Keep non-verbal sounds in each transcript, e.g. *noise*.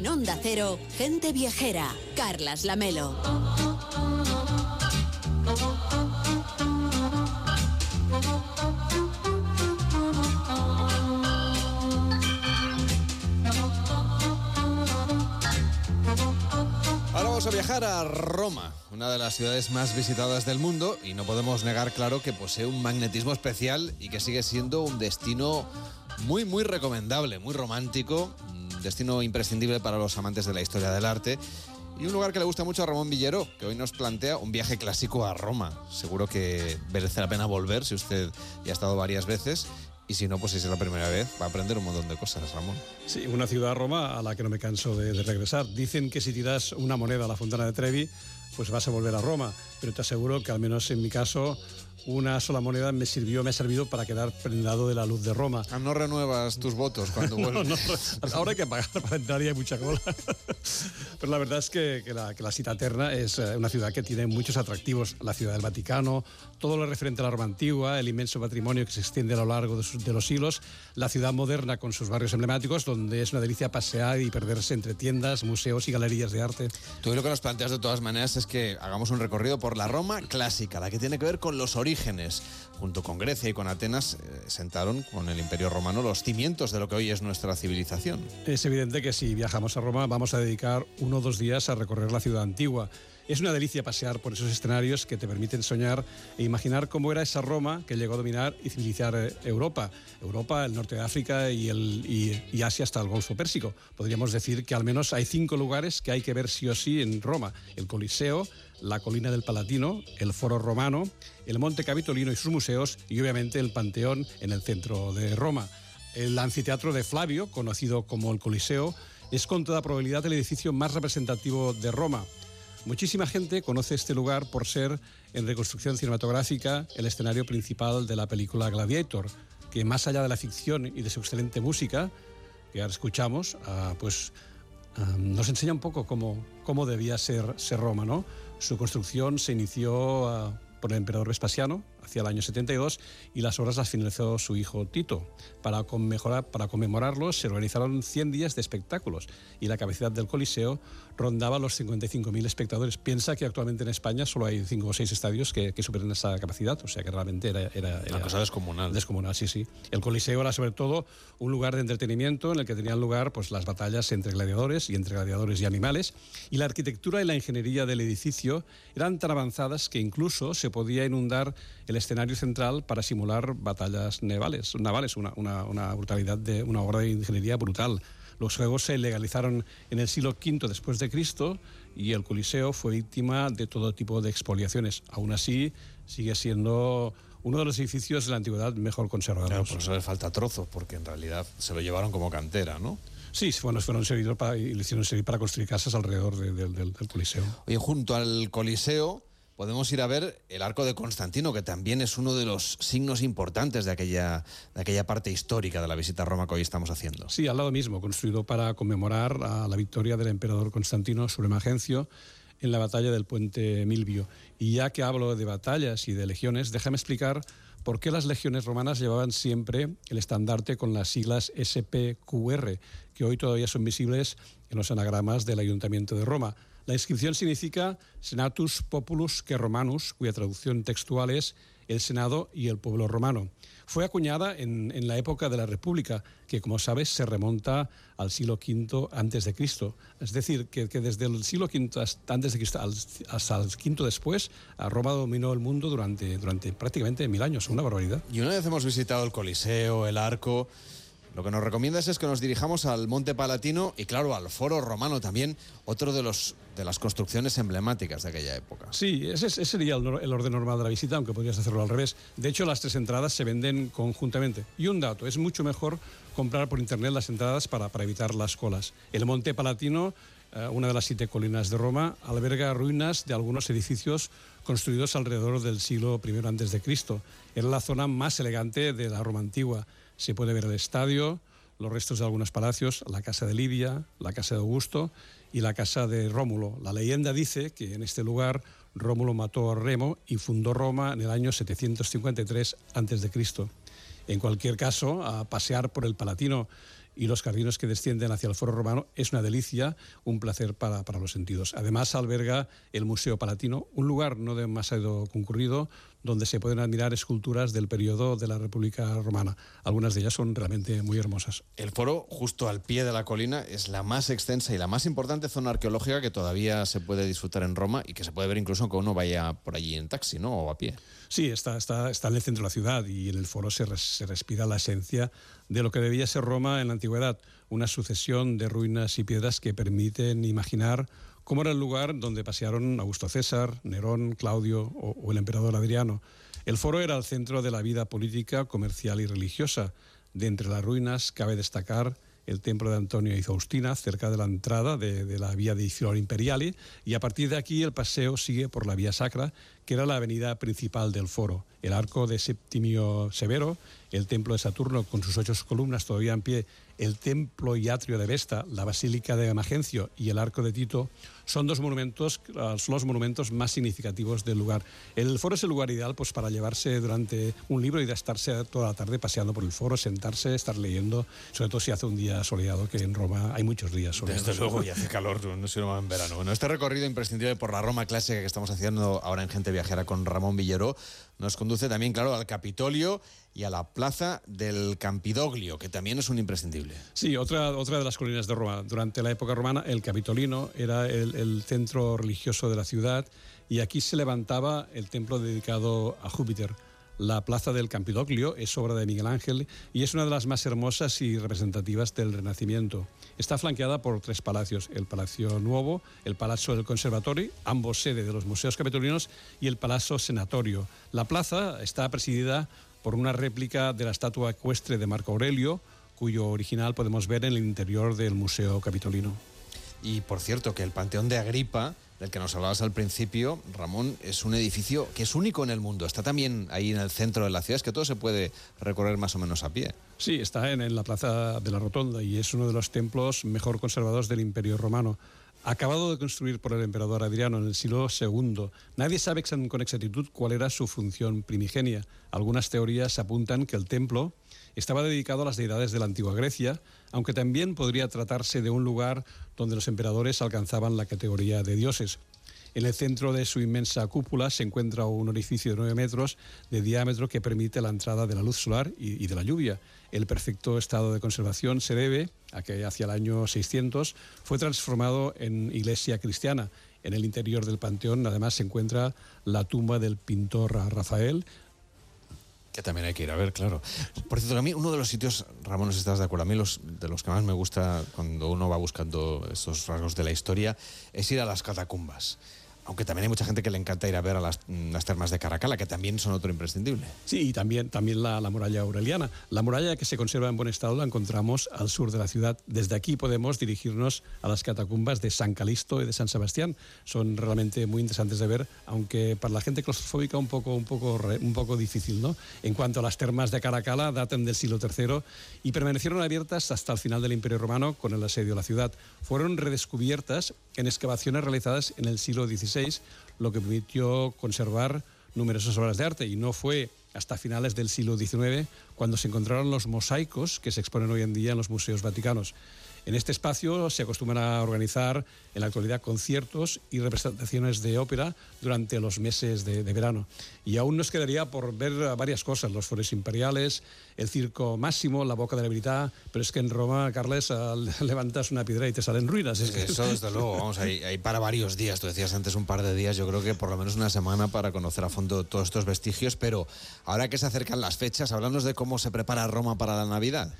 En Onda Cero, gente viajera, Carlas Lamelo. Ahora vamos a viajar a Roma, una de las ciudades más visitadas del mundo y no podemos negar claro que posee un magnetismo especial y que sigue siendo un destino muy muy recomendable, muy romántico, destino imprescindible para los amantes de la historia del arte y un lugar que le gusta mucho a Ramón Villero, que hoy nos plantea un viaje clásico a Roma. Seguro que merece la pena volver si usted ya ha estado varias veces y si no, pues si es la primera vez, va a aprender un montón de cosas, Ramón. Sí, una ciudad Roma a la que no me canso de, de, regresar. Dicen que si tiras una moneda a la Fontana de Trevi, pues vas a volver a Roma. Pero te aseguro que al menos en mi caso, una sola moneda me sirvió, me ha servido para quedar prendado de la luz de Roma. Ah, no renuevas tus votos cuando vuelves. *laughs* no, no, *laughs* ahora hay que pagar para entrar y hay mucha cola. *laughs* Pero la verdad es que, que, la, que la cita eterna es eh, una ciudad que tiene muchos atractivos. La ciudad del Vaticano, todo lo referente a la Roma antigua, el inmenso patrimonio que se extiende a lo largo de, sus, de los siglos, la ciudad moderna con sus barrios emblemáticos, donde es una delicia pasear y perderse entre tiendas, museos y galerías de arte. Tú lo que nos planteas de todas maneras es que hagamos un recorrido por la Roma clásica, la que tiene que ver con los orígenes. Junto con Grecia y con Atenas eh, sentaron con el Imperio Romano los cimientos de lo que hoy es nuestra civilización. Es evidente que si viajamos a Roma vamos a dedicar uno o dos días a recorrer la ciudad antigua. Es una delicia pasear por esos escenarios que te permiten soñar e imaginar cómo era esa Roma que llegó a dominar y civilizar eh, Europa. Europa, el norte de África y, el, y, y, Asia hasta el Golfo Pérsico. Podríamos decir que al menos hay cinco lugares que hay que ver sí o sí en Roma. El Coliseo, la colina del Palatino, el Foro Romano, el Monte Capitolino y sus museos y obviamente el Panteón en el centro de Roma. El anfiteatro de Flavio, conocido como el Coliseo, es con toda probabilidad el edificio más representativo de Roma. Muchísima gente conoce este lugar por ser, en reconstrucción cinematográfica, el escenario principal de la película Gladiator, que más allá de la ficción y de su excelente música, que ahora escuchamos, uh, pues uh, nos enseña un poco cómo, cómo debía ser, ser, Roma. ¿no? Su construcción se inició uh, por el emperador Vespasiano hacia el año 72 y las obras las finalizó su hijo Tito. Para, conmemorar, para conmemorarlos se organizaron 100 días de espectáculos y la capacidad del Coliseo rondaba los 55.000 espectadores. Piensa que actualmente en España solo hay 5 o 6 estadios que, que superan esa capacidad, o sea que realmente era... era, era Una cosa descomunal. Descomunal, sí, sí. El Coliseo era sobre todo un lugar de entretenimiento en el que tenían lugar pues, las batallas entre gladiadores y entre gladiadores y animales y la arquitectura y la ingeniería del edificio eran tan avanzadas que incluso se podía inundar el escenario central para simular batallas navales, navales una, una, una brutalidad de una obra de ingeniería brutal. Los juegos se legalizaron en el siglo V después de Cristo y el Coliseo fue víctima de todo tipo de expoliaciones. Aún así, sigue siendo uno de los edificios de la antigüedad mejor conservados. Claro, por eso le falta trozos, porque en realidad se lo llevaron como cantera, ¿no? Sí, bueno, fueron servidos para, y le hicieron servir para construir casas alrededor de, de, del, del Coliseo. Oye, junto al Coliseo podemos ir a ver el arco de Constantino, que también es uno de los signos importantes de aquella, de aquella parte histórica de la visita a Roma que hoy estamos haciendo. Sí, al lado mismo, construido para conmemorar la victoria del emperador Constantino sobre Magencio en la batalla del puente Milvio. Y ya que hablo de batallas y de legiones, déjame explicar por qué las legiones romanas llevaban siempre el estandarte con las siglas SPQR, que hoy todavía son visibles en los anagramas del Ayuntamiento de Roma. La inscripción significa Senatus Populus que Romanus, cuya traducción textual es el Senado y el pueblo romano. Fue acuñada en, la época de la República, que como sabes se remonta al siglo V antes de Cristo. Es decir, que, desde el siglo V antes de Cristo hasta el V después, Roma dominó el mundo durante prácticamente mil años, una barbaridad. Y una vez hemos visitado el Coliseo, el Arco, lo que nos recomiendas es que nos dirijamos al Monte Palatino y, claro, al Foro Romano también, otro de, los, de las construcciones emblemáticas de aquella época. Sí, ese, sería el, orden normal de la visita, aunque podrías hacerlo al revés. De hecho, las tres entradas se venden conjuntamente. Y un dato, es mucho mejor comprar por internet las entradas para, para evitar las colas. El Monte Palatino una de las siete colinas de Roma, alberga ruinas de algunos edificios construidos alrededor del siglo I Cristo. Era la zona más elegante de la Roma antigua. Se puede ver el estadio, los restos de algunos palacios, la casa de Livia, la casa de Augusto y la casa de Rómulo. La leyenda dice que en este lugar Rómulo mató a Remo y fundó Roma en el año 753 antes de Cristo. En cualquier caso, pasear por el Palatino y los jardines que descienden hacia el Foro Romano es una delicia, un placer para, para los sentidos. Además alberga el Museo Palatino, un lugar no demasiado concurrido donde se pueden admirar esculturas del periodo de la República Romana. Algunas de ellas son realmente muy hermosas. El foro, justo al pie de la colina, es la más extensa y la más importante zona arqueológica que todavía se puede disfrutar en Roma y que se puede ver incluso aunque uno vaya por allí en taxi ¿no? o a pie. Sí, está, está, está en el centro de la ciudad y en el foro se, se respira la esencia de lo que debía ser Roma en la antigüedad, una sucesión de ruinas y piedras que permiten imaginar cómo era el lugar donde pasearon Augusto César, Nerón, Claudio o, el emperador Adriano. El foro era el centro de la vida política, comercial y religiosa. De entre las ruinas cabe destacar el templo de Antonio y Faustina, cerca de la entrada de, de la vía de Flor Imperiali, y a partir de aquí el paseo sigue por la vía sacra, que era la avenida principal del foro. El arco de Septimio Severo, el templo de Saturno con sus ocho columnas todavía en pie, el templo y atrio de Vesta, la basílica de Magencio y el arco de Tito son dos monumentos, los monumentos más significativos del lugar. El foro es el lugar ideal pues, para llevarse durante un libro y de estarse toda la tarde paseando por el foro, sentarse, estar leyendo, sobre todo si hace un día soleado, que en Roma hay muchos días soleados. Desde luego, y hace calor, no sé en verano. Bueno, este recorrido imprescindible por la Roma clásica que estamos haciendo ahora en Gente Viajera con Ramón Villero nos conduce también, claro, al Capitolio y a la plaza del Campidoglio, que también es un imprescindible. Sí, otra, otra de las colinas de Roma. Durante la época romana, el Capitolino era el, el centro religioso de la ciudad y aquí se levantaba el templo dedicado a Júpiter. La plaza del Campidoglio es obra de Miguel Ángel y es una de las más hermosas y representativas del Renacimiento. Está flanqueada por tres palacios, el Palacio Nuevo, el Palazzo del Conservatorio, ambos sede de los museos capitolinos, y el Palazzo Senatorio. La plaza está presidida por una réplica de la estatua ecuestre de Marco Aurelio, cuyo original podemos ver en el interior del Museo Capitolino. Y por cierto, que el Panteón de Agripa, del que nos hablabas al principio, Ramón, es un edificio que es único en el mundo. Está también ahí en el centro de la ciudad, es que todo se puede recorrer más o menos a pie. Sí, está en, en la Plaza de la Rotonda y es uno de los templos mejor conservados del Imperio Romano acabado de construir por el emperador Adriano en el siglo II. Nadie sabe con exactitud cuál era su función primigenia. Algunas teorías apuntan que el templo estaba dedicado a las deidades de la antigua Grecia, aunque también podría tratarse de un lugar donde los emperadores alcanzaban la categoría de dioses. En el centro de su inmensa cúpula se encuentra un orificio de 9 metros de diámetro que permite la entrada de la luz solar y, de la lluvia. El perfecto estado de conservación se debe a que hacia el año 600 fue transformado en iglesia cristiana. En el interior del panteón además se encuentra la tumba del pintor Rafael, que también hay que ir a ver, claro. Por cierto, a mí uno de los sitios, Ramón, no si estás de acuerdo, a mí los, de los que más me gusta cuando uno va buscando estos rasgos de la historia es ir a las catacumbas aunque también hay mucha gente que le encanta ir a ver a las, las termas de Caracala, que también son otro imprescindible. Sí, y también, también la, la, muralla aureliana. La muralla que se conserva en buen estado la encontramos al sur de la ciudad. Desde aquí podemos dirigirnos a las catacumbas de San Calisto y de San Sebastián. Son realmente muy interesantes de ver, aunque para la gente claustrofóbica un poco, un poco, un poco difícil. ¿no? En cuanto a las termas de Caracala, datan del siglo III y permanecieron abiertas hasta el final del Imperio Romano con el asedio de la ciudad. Fueron redescubiertas en excavaciones realizadas en el siglo XVI lo que permitió conservar numerosas obras de arte y no fue hasta finales del siglo XIX cuando se encontraron los mosaicos que se exponen hoy en día en los museos vaticanos. En este espacio se acostumbran a organizar en la actualidad conciertos y representaciones de ópera durante los meses de, verano. Y aún nos quedaría por ver varias cosas, los foros imperiales, el circo máximo, la boca de la verità, pero es que en Roma, Carles, *laughs* levantas una piedra y te salen ruinas. Es. Eso desde luego, vamos, hay, hay, para varios días, tú decías antes un par de días, yo creo que por lo menos una semana para conocer a fondo todos estos vestigios, pero ahora que se acercan las fechas, hablamos de cómo se prepara Roma para la Navidad.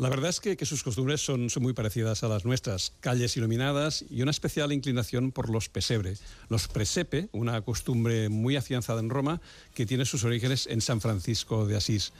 La verdad es que, sus costumbres son, son, muy parecidas a las nuestras. Calles iluminadas y una especial inclinación por los pesebre. Los presepe, una costumbre muy afianzada en Roma que tiene sus orígenes en San Francisco de Asís.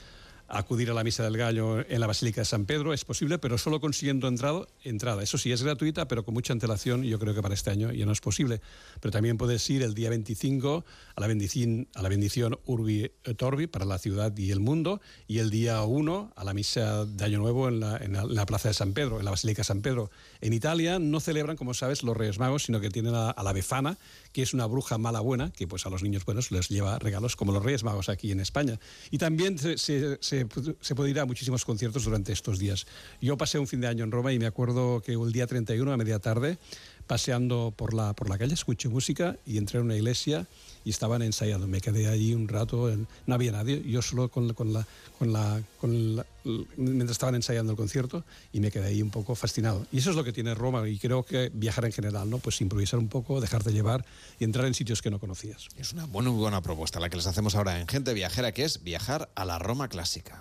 Acudir a la Misa del Gallo en la Basílica de San Pedro es posible, pero solo consiguiendo entrado, entrada. Eso sí, es gratuita, pero con mucha antelación. Yo creo que para este año ya no es posible. Pero también puedes ir el día 25 a la bendición, a la bendición Urbi et Orbi para la ciudad y el mundo, y el día 1 a la Misa de Año Nuevo en la, en la, Plaza de San Pedro, en la Basílica de San Pedro. En Italia no celebran, como sabes, los Reyes Magos, sino que tienen a, la Befana, que es una bruja mala buena, que pues a los niños buenos les lleva regalos como los Reyes Magos aquí en España. Y también se, se se, se, puede ir a muchísimos conciertos durante estos días. Yo pasé un fin de año en Roma y me acuerdo que el día 31 a media tarde, paseando por la, por la calle, escuché música y entré en una iglesia y estaban ensayando. Me quedé allí un rato, no había nadie, yo solo con, con la, con la, con la, mientras estaban ensayando el concierto y me quedé ahí un poco fascinado. Y eso es lo que tiene Roma y creo que viajar en general, ¿no? Pues improvisar un poco, dejarte llevar y entrar en sitios que no conocías. Es una buena, buena propuesta la que les hacemos ahora en Gente Viajera, que es viajar a la Roma clásica.